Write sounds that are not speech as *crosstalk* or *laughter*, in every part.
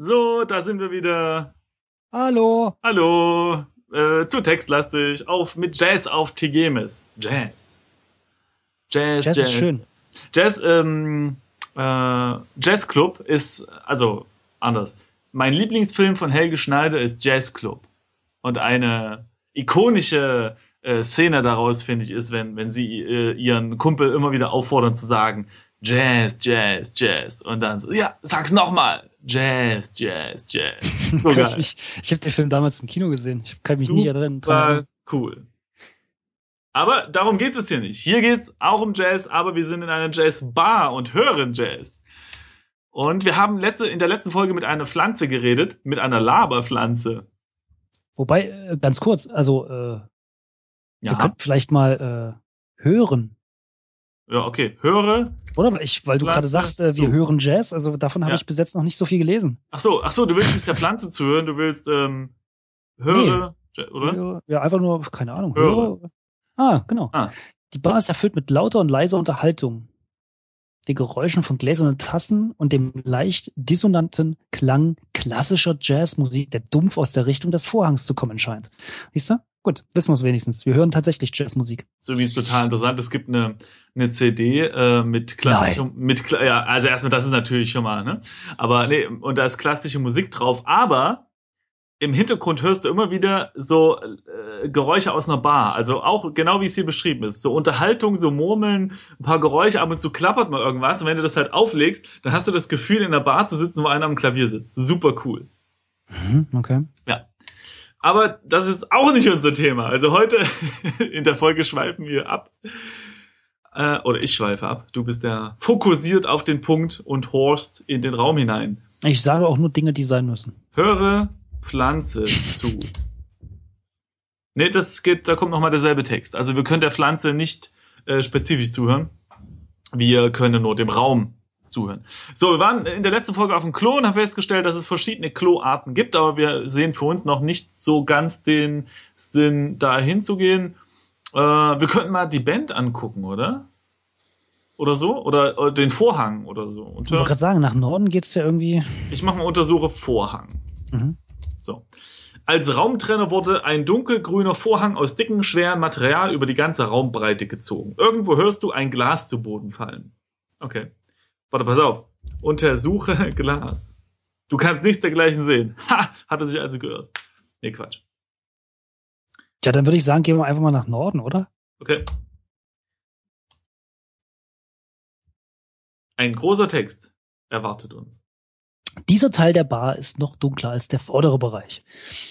So, da sind wir wieder. Hallo. Hallo. Äh, zu textlastig. Auf, mit Jazz auf Tigemes. Jazz. Jazz, Jazz, Jazz. ist schön. Jazz, ähm, äh, Jazz Club ist, also, anders. Mein Lieblingsfilm von Helge Schneider ist Jazz Club. Und eine ikonische äh, Szene daraus, finde ich, ist, wenn, wenn sie äh, ihren Kumpel immer wieder auffordern zu sagen, Jazz, Jazz, Jazz. Und dann so, ja, sag's nochmal. Jazz, Jazz, Jazz. *laughs* So geil. Ich, ich habe den Film damals im Kino gesehen. Ich kann mich nicht erinnern. Super cool. Aber darum geht es hier nicht. Hier geht's auch um Jazz, aber wir sind in einer Jazzbar und hören Jazz. Und wir haben letzte, in der letzten Folge mit einer Pflanze geredet, mit einer Laberpflanze. Wobei, äh, ganz kurz, also äh, Ja, wir könnten vielleicht mal äh, hören. Ja okay. Höre. Oder? Weil Ich, weil du gerade sagst, äh, wir hören Jazz, also davon habe Ja. ich bis jetzt noch nicht so viel gelesen. Ach so, ach so, du willst nicht der Pflanze zuhören, du willst ähm, höre, Ja- oder? was? Ja, einfach nur, keine Ahnung. Höre. Ah, genau. Ah. Die Bar ist erfüllt mit lauter und leiser Unterhaltung. Den Geräuschen von gläsernen Tassen und dem leicht dissonanten Klang klassischer Jazzmusik, der dumpf aus der Richtung des Vorhangs zu kommen scheint. Siehst du? Gut, wissen wir es wenigstens. Wir hören tatsächlich Jazzmusik. So wie es total interessant. Es gibt eine, eine CD äh, mit klassischem, mit ja, also erstmal das ist natürlich schon mal, ne? Aber nee, und da ist klassische Musik drauf, aber im Hintergrund hörst du immer wieder so äh, Geräusche aus einer Bar. Also auch genau wie es hier beschrieben ist. So Unterhaltung, so Murmeln, ein paar Geräusche, ab und zu klappert mal irgendwas. Und wenn du das halt auflegst, dann hast du das Gefühl, in der Bar zu sitzen, wo einer am Klavier sitzt. Super cool. Mhm, okay. Aber das ist auch nicht unser Thema. Also heute *laughs* in der Folge schweifen wir ab. Äh, oder ich schweife ab. Du bist ja fokussiert auf den Punkt und horst in den Raum hinein. Ich sage auch nur Dinge, die sein müssen. Höre Pflanze zu. Nee, das geht, da kommt nochmal derselbe Text. Also wir können der Pflanze nicht äh, spezifisch zuhören. Wir können nur dem Raum zuhören. So, wir waren in der letzten Folge auf dem Klo und haben festgestellt, dass es verschiedene Kloarten gibt, aber wir sehen für uns noch nicht so ganz den Sinn, da hinzugehen. Äh, wir könnten mal die Band angucken, oder? Oder so? Oder, oder den Vorhang oder so. Und Ich wollte gerade sagen, nach Norden geht's ja irgendwie. ich mache mal Untersuche Vorhang. Mhm. So. Als Raumtrenner wurde ein dunkelgrüner Vorhang aus dicken, schweren Material über die ganze Raumbreite gezogen. Irgendwo hörst du ein Glas zu Boden fallen. Okay. Warte, pass auf. Untersuche *laughs* Glas. Du kannst nichts dergleichen sehen. Ha! Hat er sich also gehört. Nee, Quatsch. Tja, dann würde ich sagen, gehen wir einfach mal nach Norden, oder? Okay. Ein großer Text erwartet uns. Dieser Teil der Bar ist noch dunkler als der vordere Bereich.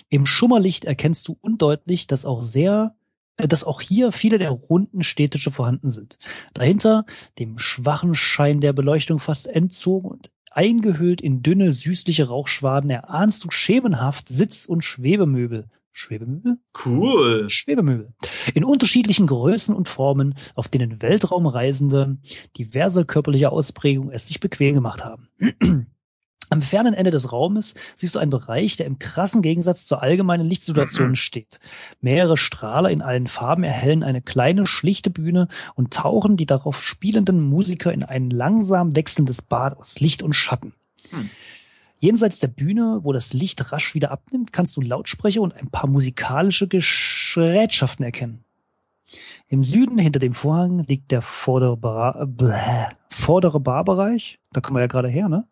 Im Schummerlicht erkennst du undeutlich, dass auch sehr, dass auch hier viele der runden Städtische vorhanden sind. Dahinter, dem schwachen Schein der Beleuchtung fast entzogen und eingehüllt in dünne, süßliche Rauchschwaden, erahnst du schemenhaft Sitz- und Schwebemöbel. Schwebemöbel? Cool. Schwebemöbel. In unterschiedlichen Größen und Formen, auf denen Weltraumreisende diverse körperliche Ausprägungen es sich bequem gemacht haben. Am fernen Ende des Raumes siehst du einen Bereich, der im krassen Gegensatz zur allgemeinen Lichtsituation *clears throat* steht. Mehrere Strahler in allen Farben erhellen eine kleine, schlichte Bühne und tauchen die darauf spielenden Musiker in ein langsam wechselndes Bad aus Licht und Schatten. Hm. Jenseits der Bühne, wo das Licht rasch wieder abnimmt, kannst du Lautsprecher und ein paar musikalische Gerätschaften erkennen. Im Süden, hinter dem Vorhang, liegt der vordere, Bar bläh, vordere Barbereich. Da kommen wir ja gerade her, ne?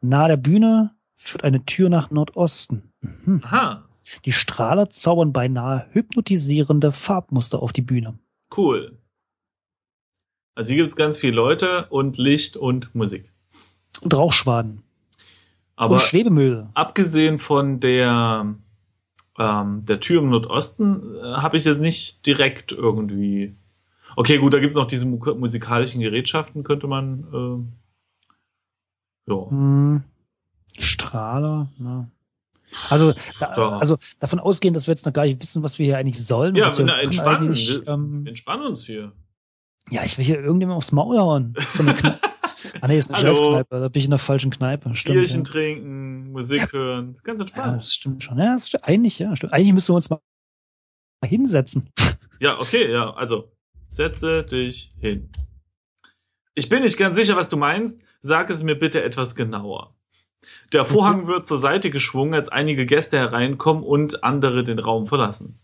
Nahe der Bühne führt eine Tür nach Nordosten. Mhm. Aha. Die Strahler zaubern beinahe hypnotisierende Farbmuster auf die Bühne. Cool. Also hier gibt's ganz viele Leute und Licht und Musik. Und Rauchschwaden. Aber und Schwebemüll. abgesehen von der, ähm, der Tür im Nordosten äh, habe ich jetzt nicht direkt irgendwie. Okay, gut, da gibt's noch diese mu musikalischen Gerätschaften, könnte man. Ja. Hm. Strahler, ne? Also, da, Ja. also davon ausgehen, dass wir jetzt noch gar nicht wissen, was wir hier eigentlich sollen. Ja, na, entspannen. Ähm, Entspann uns hier. ja, ich will hier irgendjemandem aufs Maul hauen. So eine Kne *laughs* ah, nee, ist eine. Jazzkneipe. Da bin ich in der falschen Kneipe. Stimmt. Bierchen ja. trinken, Musik hören. Ganz ja, entspannt. das stimmt schon. Ja, das stimmt. eigentlich, ja, stimmt. Eigentlich müssen wir uns mal hinsetzen. Ja, okay, ja. Also, setze dich hin. Ich bin nicht ganz sicher, was du meinst. Sag es mir bitte etwas genauer. Der Vorhang wird zur Seite geschwungen, als einige Gäste hereinkommen und andere den Raum verlassen.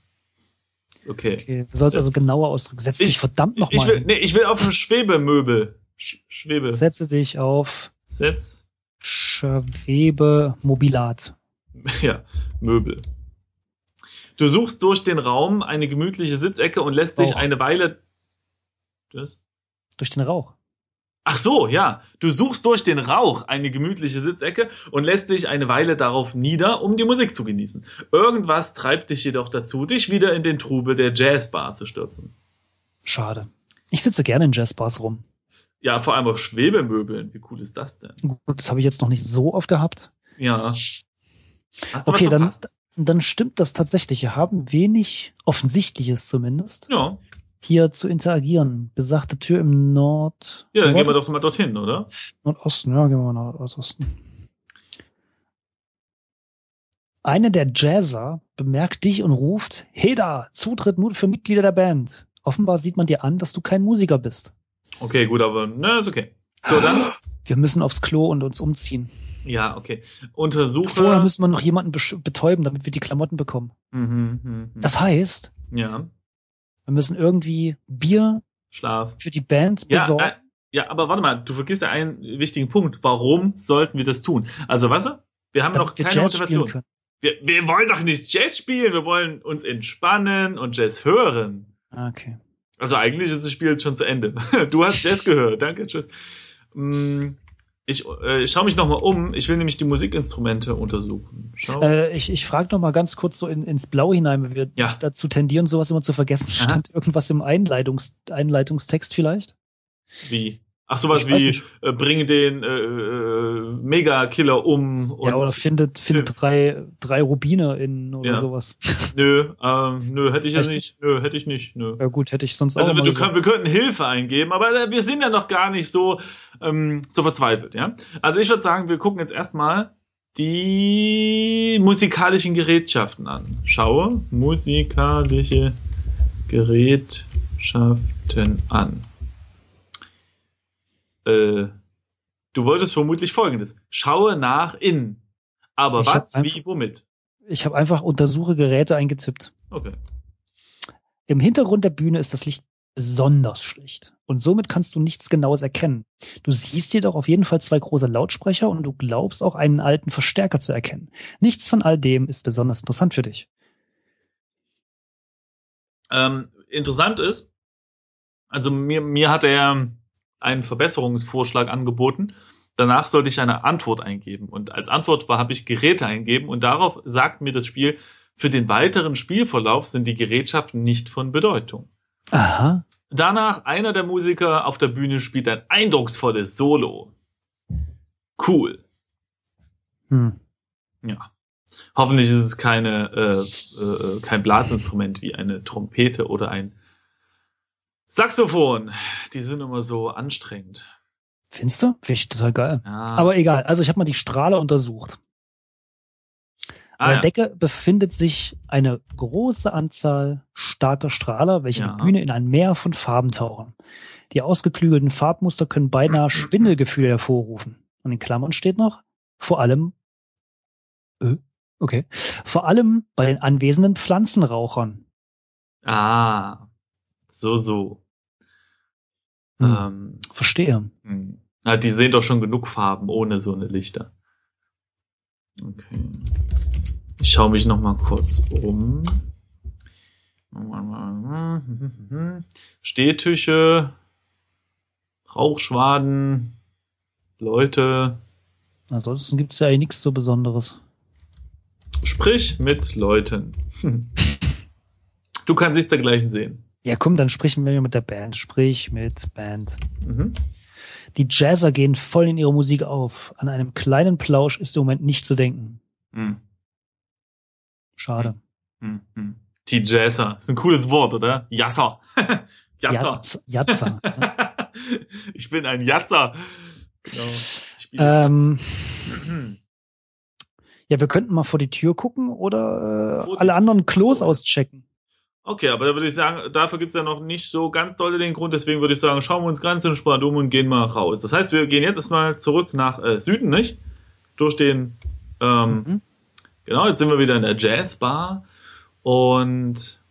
Okay. Okay, du sollst also genauer ausdrücken. Setz dich Ich- verdammt Ich nochmal will, hin. nee, ich will auf ein Schwebemöbel. Sch Schwebe. Setze dich auf Setz. Schwebemobilat. *laughs* Ja, Möbel. Du suchst durch den Raum eine gemütliche Sitzecke und lässt dich Rauch. eine Weile. Das? Durch den Rauch. Ach so, ja. Du suchst durch den Rauch eine gemütliche Sitzecke und lässt dich eine Weile darauf nieder, um die Musik zu genießen. Irgendwas treibt dich jedoch dazu, dich wieder in den Trubel der Jazzbar zu stürzen. Schade. Ich sitze gerne in Jazzbars rum. Ja, vor allem auf Schwebemöbeln. Wie cool ist das denn? Gut, das habe ich jetzt noch nicht so oft gehabt. Ja. Okay, dann, dann stimmt das tatsächlich. Wir haben wenig Offensichtliches zumindest Ja. Hier zu interagieren. Besagte Tür im Nord. Ja, dann Nord gehen wir doch mal dorthin, oder? Nordosten. Ja, gehen wir mal nach Nordosten. Einer der Jazzer bemerkt dich und ruft, Heda, Zutritt nur für Mitglieder der Band. Offenbar sieht man dir an, dass du kein Musiker bist. Okay, gut, aber ne, ist okay. So, dann. *gasps* Wir müssen aufs Klo und uns umziehen. Ja, okay. Untersuche. Vorher müssen wir noch jemanden betäuben, damit wir die Klamotten bekommen. mhm, mhm, Das heißt, ja. Wir müssen irgendwie Bier Schlaf. für die Band Ja, besorgen. äh, ja, aber warte mal, du vergisst ja einen wichtigen Punkt. Warum sollten wir das tun? Also, weißt du? Wir haben noch damit wir keine Motivation. Wir, wir wollen doch nicht Jazz spielen, wir wollen uns entspannen und Jazz hören. Ah, Okay. Also eigentlich ist das Spiel jetzt schon zu Ende. *laughs* Du hast Jazz gehört, danke, tschüss. Mm, Ich, äh, ich schaue mich nochmal um. Ich will nämlich die Musikinstrumente untersuchen. Schau. Äh, ich ich frage noch mal ganz kurz so in, ins Blaue hinein, weil wir Ja. dazu tendieren, sowas immer zu vergessen. Aha. Stand irgendwas im Einleitungs Einleitungstext vielleicht? Wie? Ach, sowas Ich wie, äh, bring den äh, äh, Mega-Killer um und ja, oder findet, findet drei, drei Rubine in oder Ja. sowas. *laughs* nö, ähm, nö, hätte ich ja Echt nicht. Nö, hätte ich nicht. Nö. Ja gut, hätte ich sonst Also auch kann, wir könnten Hilfe eingeben, aber äh, wir sind ja noch gar nicht so, ähm, so verzweifelt, ja. Also ich würde sagen, wir gucken jetzt erstmal die musikalischen Gerätschaften an. Schaue musikalische Gerätschaften an. Äh, du wolltest vermutlich folgendes. Schaue nach in. Aber Ich was, einfach- wie, womit? Ich habe einfach untersuche Geräte eingetippt. Okay. Im Hintergrund der Bühne ist das Licht besonders schlicht. Und somit kannst du nichts Genaues erkennen. Du siehst jedoch auf jeden Fall zwei große Lautsprecher und du glaubst auch einen alten Verstärker zu erkennen. Nichts von all dem ist besonders interessant für dich. Ähm, interessant ist, also mir, mir hat er einen Verbesserungsvorschlag angeboten. Danach sollte ich eine Antwort eingeben. Und als Antwort habe ich Geräte eingeben. Und darauf sagt mir das Spiel, für den weiteren Spielverlauf sind die Gerätschaften nicht von Bedeutung. Aha. Danach, einer der Musiker auf der Bühne spielt ein eindrucksvolles Solo. Cool. Hm. Ja. Hoffentlich ist es keine, äh, äh, kein Blasinstrument wie eine Trompete oder ein Saxophon. Die sind immer so anstrengend. Findest du? Finde ich total geil. Ja. Aber egal. Also ich habe mal die Strahle untersucht. An ah, der ja. Decke befindet sich eine große Anzahl starker Strahler, welche Ja. die Bühne in ein Meer von Farben tauchen. Die ausgeklügelten Farbmuster können beinahe Schwindelgefühle hervorrufen. Und in Klammern steht noch, vor allem, äh, okay, vor allem bei den anwesenden Pflanzenrauchern. ah, so, so. Hm. Ähm, Verstehe. hm. Na, die sehen doch schon genug Farben ohne so eine Lichter. Okay. Ich schaue mich noch mal kurz um. Stehtüche, Rauchschwaden, Leute. Ansonsten gibt's ja eigentlich nichts so Besonderes. Sprich mit Leuten. *laughs* Du kannst dich dergleichen sehen. Ja, komm, dann sprechen wir mit der Band. Sprich mit Band. Mhm. Die Jazzer gehen voll in ihre Musik auf. An einem kleinen Plausch ist im Moment nicht zu denken. Mhm. Schade. Mhm. Mhm. Die Jazzer. Ist ein cooles Wort, oder? Jasser. *laughs* Jatzer. Jatz- Jatzer. ja. *laughs* ich bin ein Jatzer. Genau. Ähm, *clears throat* ja, wir könnten mal vor die Tür gucken oder äh, alle anderen Klos auschecken. Okay, aber da würde ich sagen, dafür gibt's ja noch nicht so ganz doll den Grund. Deswegen würde ich sagen, schauen wir uns ganz entspannt um und gehen mal raus. Das heißt, wir gehen jetzt erstmal zurück nach äh, Süden, nicht? durch den, ähm, Mhm. genau, jetzt sind wir wieder in der Jazzbar und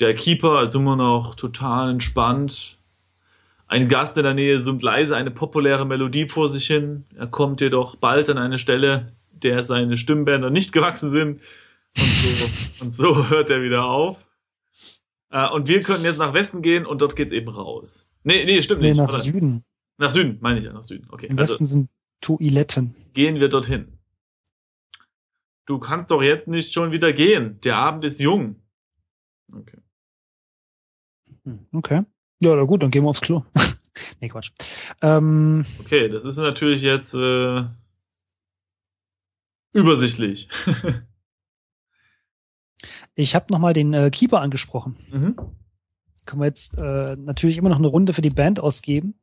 der Keeper ist immer noch total entspannt. Ein Gast in der Nähe summt leise eine populäre Melodie vor sich hin. Er kommt jedoch bald an eine Stelle, der seine Stimmbänder nicht gewachsen sind. Und so, und so *laughs* hört er wieder auf. Äh, und wir können jetzt nach Westen gehen und dort geht's eben raus. Nee, nee, stimmt Nee, nicht. nach Warte. Süden. Nach Süden, meine ich ja, nach Süden. Okay. Im Also Westen sind Toiletten. gehen wir dorthin. Du kannst doch jetzt nicht schon wieder gehen. Der Abend ist jung. Okay. Hm, Okay. Ja, na gut, dann gehen wir aufs Klo. *laughs* nee, Quatsch. Ähm, Okay, das ist natürlich jetzt äh, übersichtlich. *laughs* ich habe nochmal den äh, Keeper angesprochen. mhm. Können wir jetzt äh, natürlich immer noch eine Runde für die Band ausgeben.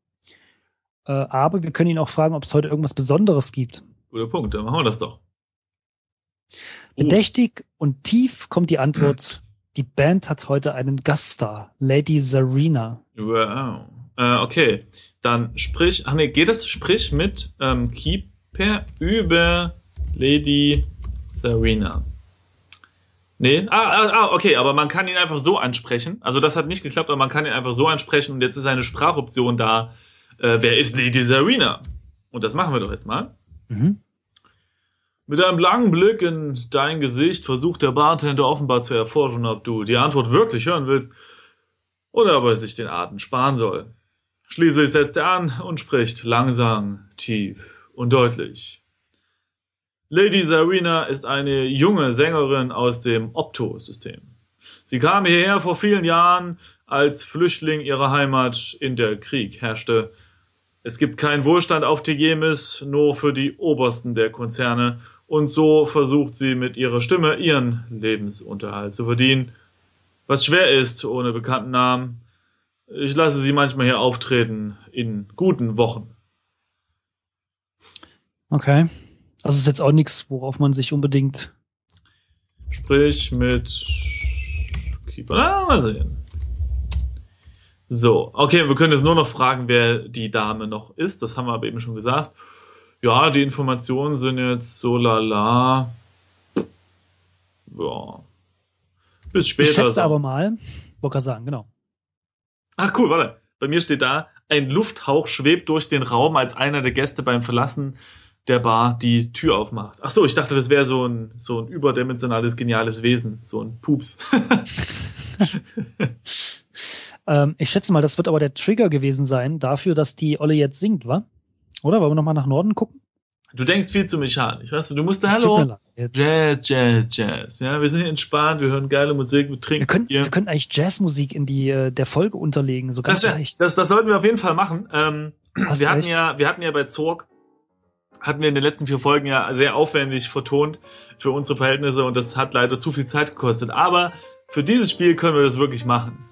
Äh, aber wir können ihn auch fragen, ob es heute irgendwas Besonderes gibt. Guter Punkt, dann machen wir das doch. Oh, Bedächtig und tief kommt die Antwort. *clears throat* Die Band hat heute einen Gaststar, Lady Zarina. wow. Äh, okay, dann sprich, ach nee, geht das, sprich mit ähm, Keeper über Lady Serena. Nee, ah, ah, ah, okay, aber man kann ihn einfach so ansprechen. Also das hat nicht geklappt, aber man kann ihn einfach so ansprechen und jetzt ist eine Sprachoption da. Äh, wer ist Lady Serena? Und das machen wir doch jetzt mal. Mhm. Mit einem langen Blick in dein Gesicht versucht der Bartender offenbar zu erforschen, ob du die Antwort wirklich hören willst oder ob er sich den Atem sparen soll. Schließlich setzt er an und spricht langsam, tief und deutlich. Lady Zarina ist eine junge Sängerin aus dem Opto-System. Sie kam hierher vor vielen Jahren als Flüchtling ihrer Heimat, in der Krieg herrschte. Es gibt keinen Wohlstand auf Tigemis, nur für die Obersten der Konzerne, und so versucht sie mit ihrer Stimme ihren Lebensunterhalt zu verdienen, was schwer ist ohne bekannten Namen. Ich lasse sie manchmal hier auftreten in guten Wochen. Okay. Also ist jetzt auch nichts, worauf man sich unbedingt. Sprich mit Keeper. Ah, mal sehen. So, okay, wir können jetzt nur noch fragen, wer die Dame noch ist. Das haben wir aber eben schon gesagt. Ja, die Informationen sind jetzt so lala. Ja. Bis später. ich schätze so. aber mal, wollte sagen, genau. Ach cool, warte. Bei mir steht da, ein Lufthauch schwebt durch den Raum, als einer der Gäste beim Verlassen der Bar die Tür aufmacht. Ach so, ich dachte, das wäre so ein, so ein überdimensionales, geniales Wesen. So ein Pups. *laughs* Ähm, ich schätze mal, das wird aber der Trigger gewesen sein dafür, dass die Olle jetzt singt, wa? Oder? Wollen wir nochmal nach Norden gucken? Du denkst viel zu mechanisch, weißt du? Du musst da, hallo, Jazz, Jazz, Jazz. Ja, wir sind hier entspannt, wir hören geile Musik, wir trinken Wir können, Bier. wir können eigentlich Jazzmusik in die äh, der Folge unterlegen, so ganz Das, leicht. das, das sollten wir auf jeden Fall machen. Ähm, wir hatten recht. ja, wir hatten ja bei Zorg, hatten wir in den letzten vier Folgen ja sehr aufwendig vertont für unsere Verhältnisse und das hat leider zu viel Zeit gekostet. Aber für dieses Spiel können wir das wirklich machen.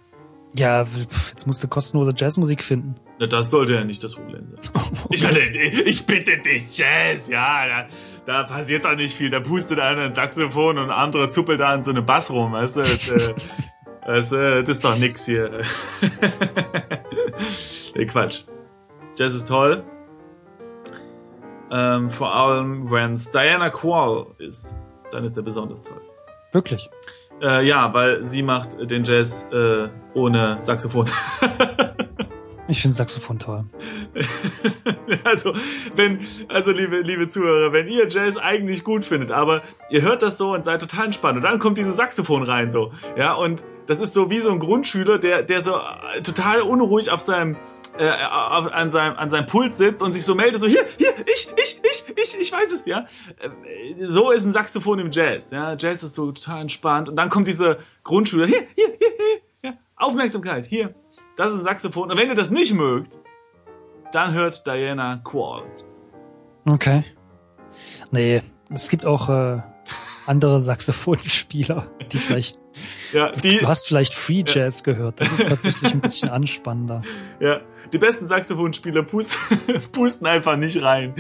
Ja, jetzt musst du kostenlose Jazzmusik finden. Na, das sollte ja nicht das Problem sein. *laughs* Ich ich bitte dich, Jazz, ja, da, da passiert doch nicht viel. Da pustet einer ein Saxophon und ein anderer zuppelt da an so eine Bass rum, weißt du? Das, das, äh, *laughs* das ist doch nix hier. *laughs* nee, Quatsch. Jazz ist toll. Ähm, vor allem, wenn es Diana Quall ist, dann ist er besonders toll. Wirklich. Äh, ja, weil sie macht den Jazz äh, ohne Saxophon. *laughs* Ich finde Saxophon toll. *laughs* also, wenn, also liebe, liebe Zuhörer, wenn ihr Jazz eigentlich gut findet, aber ihr hört das so und seid total entspannt und dann kommt dieses Saxophon rein, so, ja, und das ist so wie so ein Grundschüler, der, der so äh, total unruhig auf seinem, äh, an seinem, an seinem Pult sitzt und sich so meldet, so, hier, hier, ich, ich, ich, ich, ich weiß es, ja. Äh, So ist ein Saxophon im Jazz, ja. Jazz ist so total entspannt und dann kommt dieser Grundschüler, hier, hier, hier, hier, ja, Aufmerksamkeit, hier. Das ist ein Saxophon. Und wenn ihr das nicht mögt, dann hört Diana Quall. Okay. Nee, es gibt auch äh, andere *laughs* Saxophonspieler, die vielleicht. Ja, die, Du hast vielleicht Free Jazz gehört. Das ist tatsächlich ein bisschen anspannender. *laughs* ja, die besten Saxophonspieler pust, *laughs* pusten einfach nicht rein.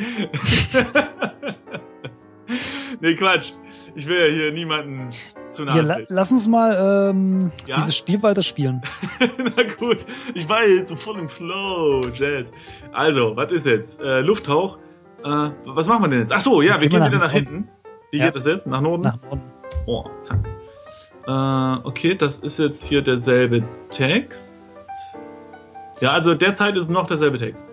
nee, Quatsch. Ich will ja hier niemanden zu nahe Hier, la lass uns mal ähm, Ja? dieses Spiel weiterspielen. *laughs* Na gut, ich war jetzt so voll im Flow, Jazz. Also, was ist jetzt? Äh, Lufthauch Äh, was machen wir denn jetzt? Ach so, ja, wir Gehen wieder nach nach hinten. Wie Ja. geht das jetzt? Nach Norden? Nach Norden. Oh, zack. Äh, okay, das ist jetzt hier derselbe Text. Ja, also derzeit ist noch derselbe Text.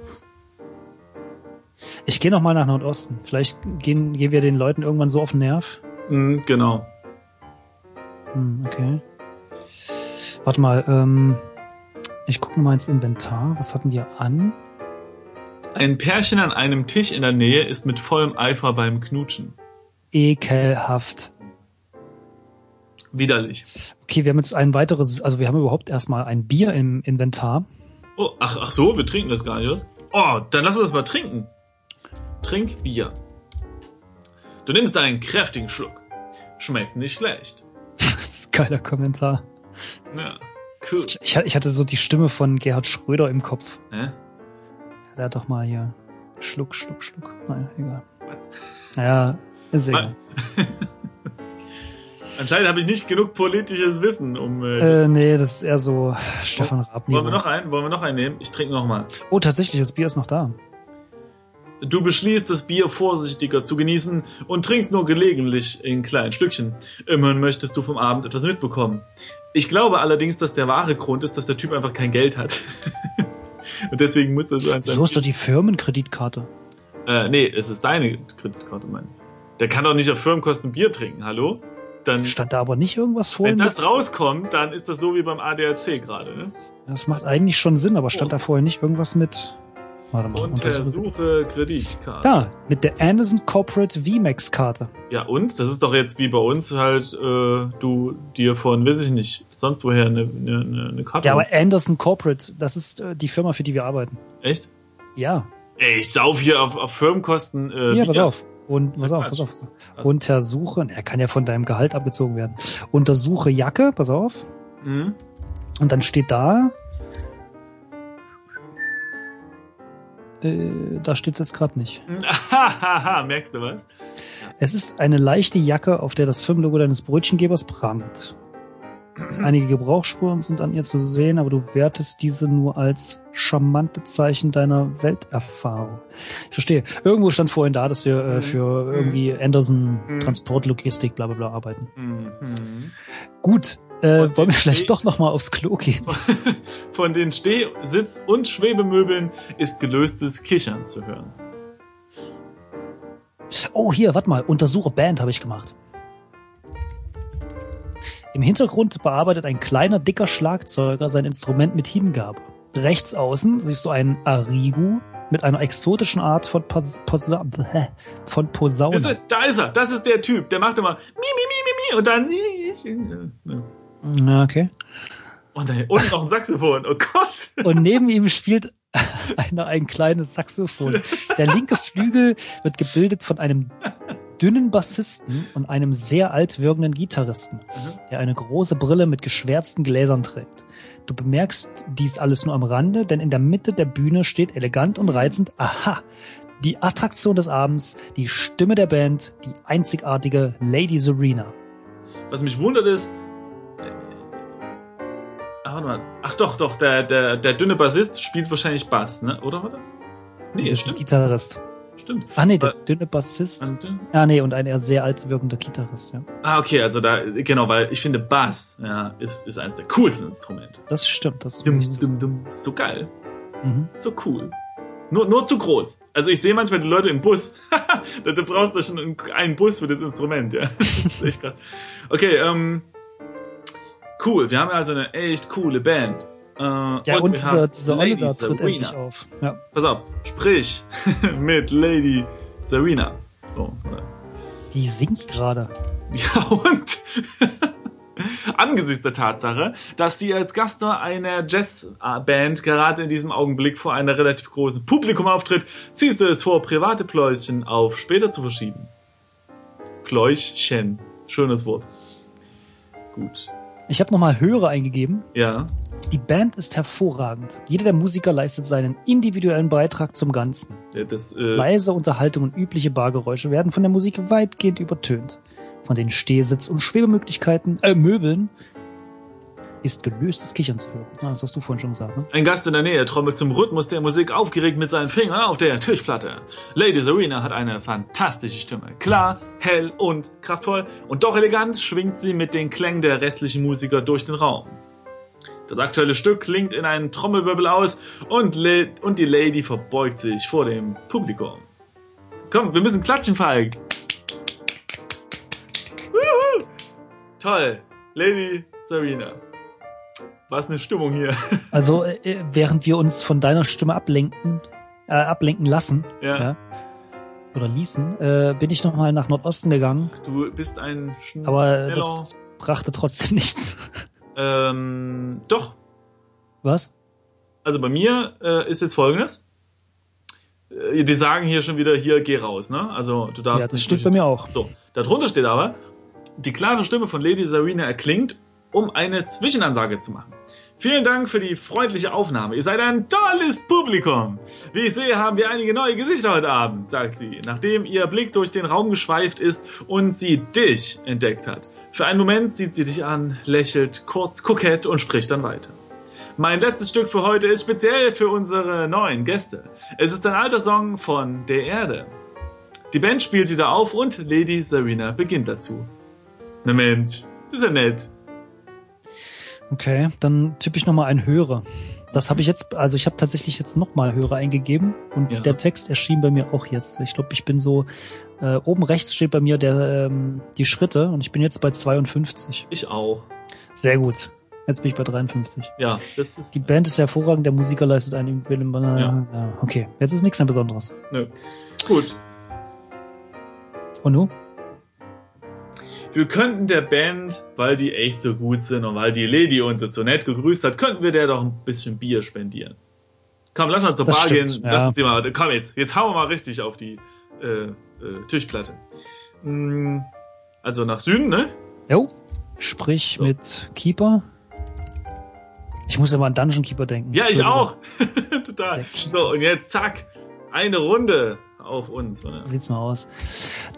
Ich gehe noch mal nach Nordosten. Vielleicht gehen, gehen wir den Leuten irgendwann so auf den Nerv. Mhm, genau. Hm, okay. Warte mal, ähm, ich gucke mal ins Inventar. Was hatten wir an? Ein Pärchen an einem Tisch in der Nähe ist mit vollem Eifer beim Knutschen. Ekelhaft. Widerlich. Okay, wir haben jetzt ein weiteres, also wir haben überhaupt erstmal ein Bier im Inventar. Oh, ach, ach so, wir trinken das gar nicht, was? Oh, dann lass uns das mal trinken. Trink Bier. Du nimmst einen kräftigen Schluck. Schmeckt nicht schlecht. *laughs* Das ist ein geiler Kommentar. Ja, cool. Ich, ich hatte so die Stimme von Gerhard Schröder im Kopf. Hä? Der hat doch mal hier Schluck, Schluck, Schluck. Naja, egal. Naja, ist egal. *laughs* Anscheinend habe ich nicht genug politisches Wissen, um. Äh, Äh, nee, das ist eher so Stefan Raab. wollen wir noch einen? Wollen wir noch einen nehmen? Ich trinke noch mal. Oh, tatsächlich, das Bier ist noch da. Du beschließt, das Bier vorsichtiger zu genießen und trinkst nur gelegentlich in kleinen Stückchen. Immerhin möchtest du vom Abend etwas mitbekommen. Ich glaube allerdings, dass der wahre Grund ist, dass der Typ einfach kein Geld hat. *laughs* und deswegen muss das so eins So ist doch die Firmenkreditkarte. Äh, nee, es ist deine Kreditkarte, Mann. Der kann doch nicht auf Firmenkosten Bier trinken, hallo? Dann, Stand da aber nicht irgendwas vor? wenn das rauskommt, dann ist das so wie beim ADAC gerade, ne? Das macht eigentlich schon Sinn, aber stand da vorher nicht irgendwas mit. Warte mal. untersuche- Kreditkarte. Da, mit der Anderson Corporate VMAX-Karte. Ja, und? Das ist doch jetzt wie bei uns halt, äh, du dir von, weiß ich nicht, sonst woher eine, eine, eine- Karte. Ja, aber Anderson Corporate, das ist äh, die Firma, für die wir arbeiten. Echt? Ja, Ey, ich sauf hier auf, auf Firmenkosten. Äh, hier, pass auf. Und pass ja auf, pass auf, pass auf. Untersuche, er kann ja von deinem Gehalt abgezogen werden. Untersuche Jacke, pass auf. Mhm. Und dann steht da. Äh, da steht's jetzt gerade nicht. Hahaha, *laughs* merkst du was? Es ist eine leichte Jacke, auf der das Firmenlogo deines Brötchengebers prangt. Einige Gebrauchsspuren sind an ihr zu sehen, aber du wertest diese nur als charmante Zeichen deiner Welterfahrung. Ich verstehe. Irgendwo stand vorhin da, dass wir äh, Mhm. für irgendwie Anderson Mhm. Transportlogistik bla bla bla arbeiten. Mhm. Gut, äh, wollen wir vielleicht doch noch mal aufs Klo gehen? *laughs* Von den Steh-, Sitz- und Schwebemöbeln ist gelöstes Kichern zu hören. Oh, hier, warte mal. Untersuche Band habe ich gemacht. Im Hintergrund bearbeitet ein kleiner, dicker Schlagzeuger sein Instrument mit Hingabe. Rechts außen siehst du einen Arigu mit einer exotischen Art von, Pos Posa von Posaune. da ist er, das ist der Typ, der macht immer mi, mi, mi, mi, mi und dann Okay. und, dann, und noch ein Saxophon. Oh Gott. Und neben ihm spielt *laughs* einer ein kleines Saxophon. Der linke Flügel wird gebildet von einem dünnen Bassisten und einem sehr alt wirkenden Gitarristen. Mhm. der eine große Brille mit geschwärzten Gläsern trägt. Du bemerkst dies alles nur am Rande, denn in der Mitte der Bühne steht elegant und reizend, aha, die Attraktion des Abends, die Stimme der Band, die einzigartige Lady Serena. Was mich wundert ist. Ach doch, doch, der, der, der dünne Bassist spielt wahrscheinlich Bass, ne? Oder warte? Nee, das ist ein. Gitarrist. Stimmt. Ah nee, der Äh, dünne Bassist. Ah nee, und ein eher sehr alt wirkender Gitarrist, ja. Ah, okay, also da, genau, weil ich finde Bass, ja, ist, ist eines der coolsten Instrumente. Das stimmt, das Dum, ist dum, dum. So geil. mhm. So cool. Nur, nur zu groß. Also ich sehe manchmal die Leute im Bus. *laughs* da, du brauchst da schon einen- einen Bus für das Instrument, ja. *laughs* Das ist echt krass. Okay, ähm. Cool, wir haben also eine echt coole Band. Äh, Ja, und, wir dieser, dieser Lady Oliver tritt Serena. endlich auf. Ja. Pass auf, sprich *laughs* mit Lady Serena. So? Die singt gerade. Ja, und *laughs* angesichts der Tatsache, dass sie als Gaststar einer Jazzband gerade in diesem Augenblick vor einem relativ großen Publikum auftritt, ziehst du es vor, private Pläuschen auf später zu verschieben. Pläuschen. Schönes Wort. Gut. Ich habe nochmal Höre eingegeben. Ja. Die Band ist hervorragend. Jeder der Musiker leistet seinen individuellen Beitrag zum Ganzen. Ja, Das, äh, Leise Unterhaltung und übliche Bargeräusche werden von der Musik weitgehend übertönt. Von den Stehsitz- und Schwebemöglichkeiten, äh, Möbeln ist gelöstes Kichern zu hören. Ah, das hast du vorhin schon gesagt, ne? Ein Gast in der Nähe trommelt zum Rhythmus der Musik aufgeregt mit seinen Fingern auf der Tischplatte. Lady Serena hat eine fantastische Stimme. Klar, hell und kraftvoll und doch elegant schwingt sie mit den Klängen der restlichen Musiker durch den Raum. Das aktuelle Stück klingt in einen Trommelwirbel aus und, und die Lady verbeugt sich vor dem Publikum. Komm, wir müssen klatschen, Falk. Toll. Lady Serena. Was eine Stimmung hier. *laughs* Also, äh, während wir uns von deiner Stimme ablenken, äh, ablenken lassen, Ja. ja, oder ließen, äh, bin ich nochmal nach Nordosten gegangen, Du bist ein schneller. aber das brachte trotzdem *laughs* nichts. Ähm, doch. Was? Also bei mir äh, ist jetzt folgendes. Äh, die sagen hier schon wieder, hier geh raus, ne? Also du darfst Ja, das durch- bei mir auch. So, darunter steht aber, die klare Stimme von Lady Serena erklingt, um eine Zwischenansage zu machen. Vielen Dank für die freundliche Aufnahme. Ihr seid ein tolles Publikum. Wie ich sehe, haben wir einige neue Gesichter heute Abend, sagt sie, nachdem ihr Blick durch den Raum geschweift ist und sie dich entdeckt hat. Für einen Moment sieht sie dich an, lächelt kurz kokett und spricht dann weiter. Mein letztes Stück für heute ist speziell für unsere neuen Gäste. Es ist ein alter Song von der Erde. Die Band spielt wieder auf und Lady Serena beginnt dazu. Na Mensch, ist ja nett. Okay, dann tippe ich nochmal ein Höre. Das habe ich jetzt, also ich habe tatsächlich jetzt nochmal Höre eingegeben und Ja. der Text erschien bei mir auch jetzt. Ich glaube, ich bin so, äh, oben rechts steht bei mir der, ähm, die Schritte und ich bin jetzt bei 52. Ich auch. Sehr gut. Jetzt bin ich bei 53. Ja, das ist. Die Band ist hervorragend, der Musiker leistet einen Willem. Äh, Ja. Okay, jetzt ist nichts mehr Besonderes. Nö. Gut. Und nu? Wir könnten der Band, weil die echt so gut sind und weil die Lady uns jetzt so nett gegrüßt hat, könnten wir der doch ein bisschen Bier spendieren. Komm, lass mal zur Das Bar stimmt, gehen. ja. Lass uns die mal. Komm jetzt, jetzt hauen wir mal richtig auf die äh, äh, Tischplatte. Mm, Also nach Süden, ne? Jo. Sprich So. mit Keeper. Ich muss immer an Dungeon Keeper denken. Ja, ich auch. *laughs* Total. So, und jetzt zack. Eine Runde auf uns. Oder? Sieht's mal aus.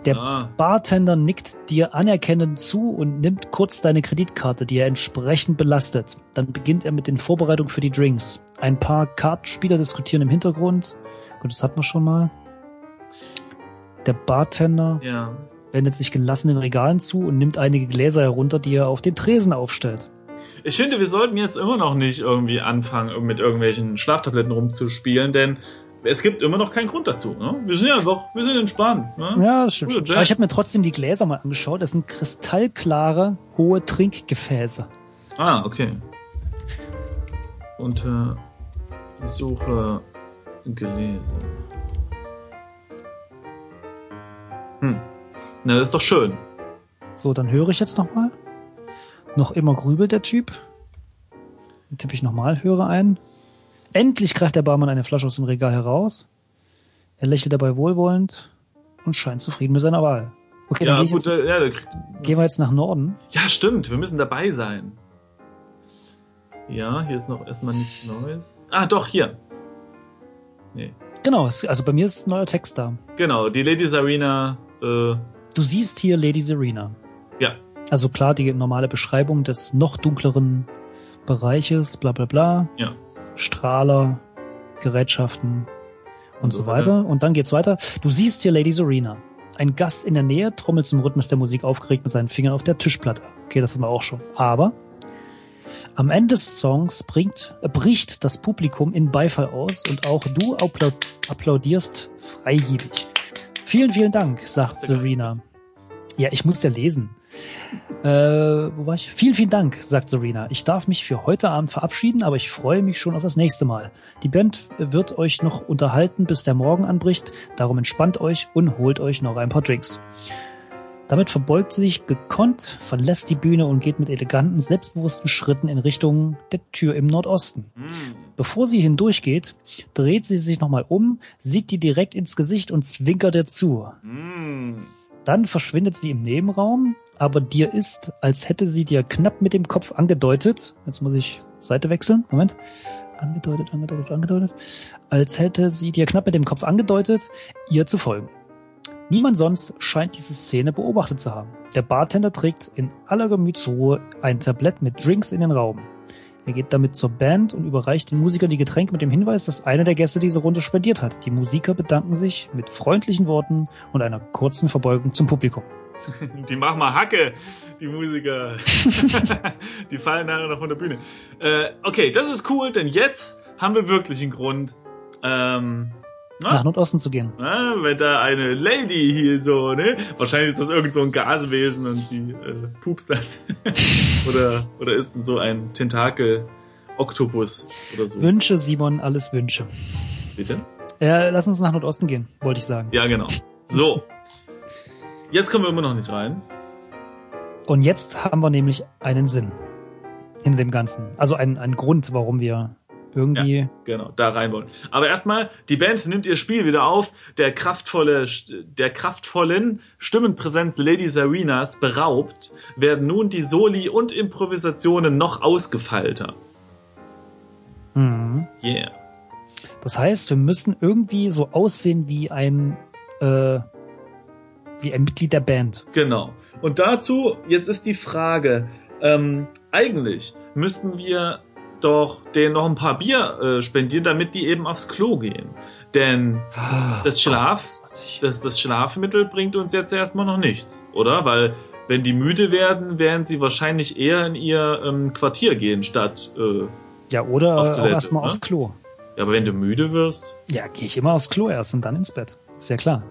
Der Ah, Bartender nickt dir anerkennend zu und nimmt kurz deine Kreditkarte, die er entsprechend belastet. Dann beginnt er mit den Vorbereitungen für die Drinks. Ein paar Kartenspieler diskutieren im Hintergrund. Gut, das hatten wir schon mal. Der Bartender ja. wendet sich gelassen den Regalen zu und nimmt einige Gläser herunter, die er auf den Tresen aufstellt. Ich finde, wir sollten jetzt immer noch nicht irgendwie anfangen, mit irgendwelchen Schlaftabletten rumzuspielen, denn es gibt immer noch keinen Grund dazu. Ne? Wir sind ja einfach, wir sind entspannt. Ne? Ja, das stimmt. Aber ich habe mir trotzdem die Gläser mal angeschaut. Das sind kristallklare, hohe Trinkgefäße. Ah, okay. Unter Suche gelesen. Hm. Na, das ist doch schön. So, dann höre ich jetzt nochmal. Noch immer grübelt der Typ. Dann tippe ich nochmal, höre ein. Endlich greift der Barmann eine Flasche aus dem Regal heraus. Er lächelt dabei wohlwollend und scheint zufrieden mit seiner Wahl. Okay, dann Ja, ich gut, jetzt, äh, ja, da gehen wir jetzt nach Norden. ja, stimmt, wir müssen dabei sein. Ja, hier ist noch erstmal nichts Neues. Ah, doch, hier. Nee. Genau, also bei mir ist ein neuer Text da. Genau, die Lady Sarina, äh, Du siehst hier Lady Serena. ja, Also klar, die normale Beschreibung des noch dunkleren Bereiches, bla bla bla. Ja. Strahler, Gerätschaften und, Und so weiter. Und dann geht's weiter. Du siehst hier Lady Serena. Ein Gast in der Nähe trommelt zum Rhythmus der Musik aufgeregt mit seinen Fingern auf der Tischplatte. Okay, das haben wir auch schon. Aber am Ende des Songs bringt, äh, bricht das Publikum in Beifall aus und auch du applaud applaudierst freigebig. Vielen, vielen Dank, sagt Serena. Ja, ich muss ja lesen. Äh, wo war ich? Vielen, vielen Dank, sagt Serena. Ich darf mich für heute Abend verabschieden, aber ich freue mich schon auf das nächste Mal. Die Band wird euch noch unterhalten, bis der Morgen anbricht. Darum entspannt euch und holt euch noch ein paar Drinks. Damit verbeugt sie sich gekonnt, verlässt die Bühne und geht mit eleganten, selbstbewussten Schritten in Richtung der Tür im Nordosten. hm. Bevor sie hindurchgeht, dreht sie sich nochmal um, sieht dir direkt ins Gesicht und zwinkert dir zu. Hm. Dann verschwindet sie im Nebenraum, aber dir ist, als hätte sie dir knapp mit dem Kopf angedeutet, jetzt muss ich Seite wechseln, Moment, angedeutet, angedeutet, angedeutet, als hätte sie dir knapp mit dem Kopf angedeutet, ihr zu folgen. Niemand sonst scheint diese Szene beobachtet zu haben. Der Bartender trägt in aller Gemütsruhe ein Tablett mit Drinks in den Raum. Er geht damit zur Band und überreicht den Musikern die Getränke mit dem Hinweis, dass einer der Gäste diese Runde spendiert hat. Die Musiker bedanken sich mit freundlichen Worten und einer kurzen Verbeugung zum Publikum. *laughs* Die machen mal Hacke, die Musiker. *laughs* die fallen nachher noch von der Bühne. Äh, okay, das ist cool, denn jetzt haben wir wirklich einen Grund, ähm, na? Nach Nordosten zu gehen. Na, wenn da eine Lady hier so, ne? Wahrscheinlich ist das irgend so ein Gaswesen und die äh, pupst dann. *laughs* oder, oder ist es so ein Tentakel-Oktopus oder so. Wünsche, Simon, alles Wünsche. Bitte? Ja, lass uns nach Nordosten gehen, wollte ich sagen. Ja, genau. So. Jetzt kommen wir immer noch nicht rein. Und jetzt haben wir nämlich einen Sinn in dem Ganzen. Also einen, einen Grund, warum wir irgendwie. Ja, genau, da rein wollen. Aber erstmal, die Band nimmt ihr Spiel wieder auf. Der kraftvolle, der kraftvollen Stimmenpräsenz Lady Sarenas beraubt, werden nun die Soli und Improvisationen noch ausgefeilter. Mhm. Yeah. Das heißt, wir müssen irgendwie so aussehen wie ein, äh, wie ein Mitglied der Band. Genau. Und dazu, jetzt ist die Frage, ähm, eigentlich müssten wir doch denen noch ein paar Bier äh, spendieren, damit die eben aufs Klo gehen. Denn das Schlaf, das, das Schlafmittel bringt uns jetzt erstmal noch nichts, oder? Weil wenn die müde werden, werden sie wahrscheinlich eher in ihr ähm, Quartier gehen, statt äh, Ja, oder Auf Toilette, erstmal ne? aufs Klo. Ja, aber wenn du müde wirst, Ja, gehe ich immer aufs Klo erst und dann ins Bett. Ist ja klar.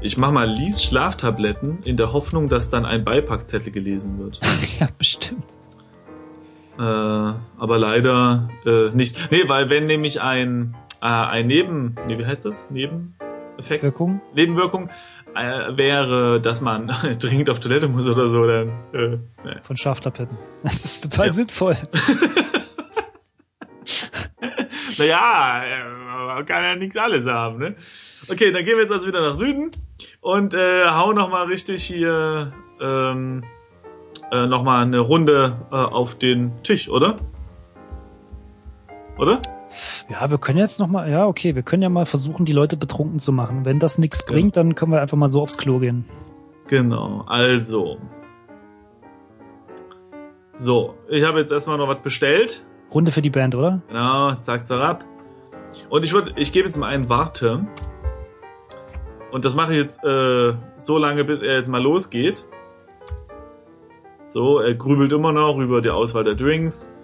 ich mach mal Lies Schlaftabletten in der Hoffnung, dass dann ein Beipackzettel gelesen wird. *laughs* ja, bestimmt. Äh, aber leider äh, nicht. Nee, weil wenn nämlich ein, äh, ein Neben, nee, wie heißt das? Nebeneffekt? Wirkung? Nebenwirkung äh, wäre, dass man *laughs* dringend auf Toilette muss oder so, dann äh, nee. Von Schlaftabletten. Das ist total Ja. sinnvoll. *laughs* Naja, äh, man kann ja nichts alles haben, ne? Okay, dann gehen wir jetzt also wieder nach Süden und äh, hauen nochmal richtig hier ähm, äh, nochmal eine Runde äh, auf den Tisch, oder? Oder? Ja, wir können jetzt noch mal, ja, okay, wir können ja mal versuchen, die Leute betrunken zu machen. Wenn das nichts Ja. bringt, dann können wir einfach mal so aufs Klo gehen. Genau, also. So, ich habe jetzt erstmal noch was bestellt. Runde für die Band, oder? Genau, zack, zack, ab. Und ich würde, ich gebe jetzt mal einen Warte. Und das mache ich jetzt äh, so lange, bis er jetzt mal losgeht. So, er grübelt immer noch über die Auswahl der Drinks.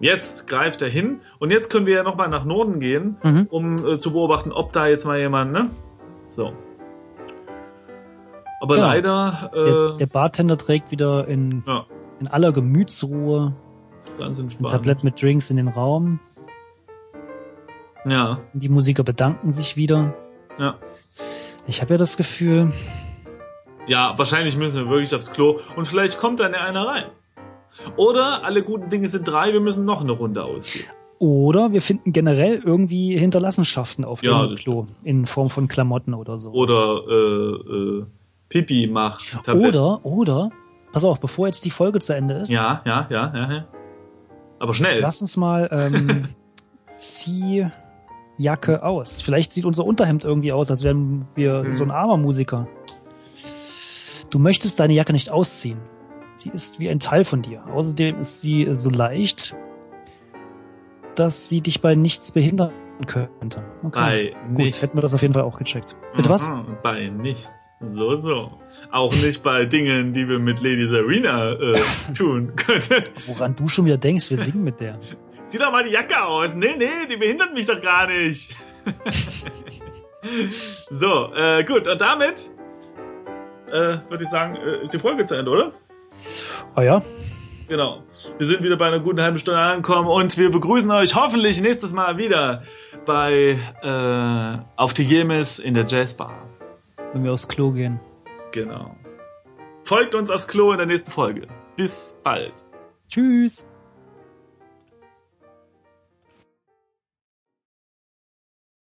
Jetzt greift er hin und jetzt können wir ja nochmal nach Norden gehen, Mhm. um äh, zu beobachten, ob da jetzt mal jemand, ne? So. Aber Genau. leider Der, äh, der Bartender trägt wieder in, ja, in aller Gemütsruhe ganz ein entspannt. Tablett mit Drinks in den Raum. Ja, Die Musiker bedanken sich wieder. ja. Ich habe ja das Gefühl, Ja, wahrscheinlich müssen wir wirklich aufs Klo und vielleicht kommt dann einer rein. Oder alle guten Dinge sind drei, wir müssen noch eine Runde ausgehen. oder wir finden generell irgendwie Hinterlassenschaften auf Ja, dem Klo in Form von Klamotten oder so. Oder äh, äh, Pipi macht. Tabletten. Oder, oder, pass auf, bevor jetzt die Folge zu Ende ist, Ja, ja, ja, ja, ja. Aber schnell. lass uns mal ähm, *laughs* Ziehjacke aus. Vielleicht sieht unser Unterhemd irgendwie aus, als wären wir Hm. so ein armer Musiker. Du möchtest deine Jacke nicht ausziehen. Sie ist wie ein Teil von dir. Außerdem ist sie so leicht, dass sie dich bei nichts behindern könnte. Okay. Bei Gut, nichts. hätten wir das auf jeden Fall auch gecheckt. Was? Mhm, Bei nichts. So, so. Auch nicht bei Dingen, die wir mit Lady Serena äh, *laughs* tun könnten. Woran du schon wieder denkst, wir singen mit der. *laughs* Zieh doch mal die Jacke aus. Nee, nee, die behindert mich doch gar nicht. *laughs* so, äh, gut. Und damit äh, würde ich sagen, äh, ist die Folge zu Ende, oder? Oh ja, Genau. Wir sind wieder bei einer guten halben Stunde angekommen und wir begrüßen euch hoffentlich nächstes Mal wieder bei äh, auf die Gemes in der Jazzbar. wenn wir aufs Klo gehen. Genau. Folgt uns aufs Klo in der nächsten Folge. Bis bald. Tschüss.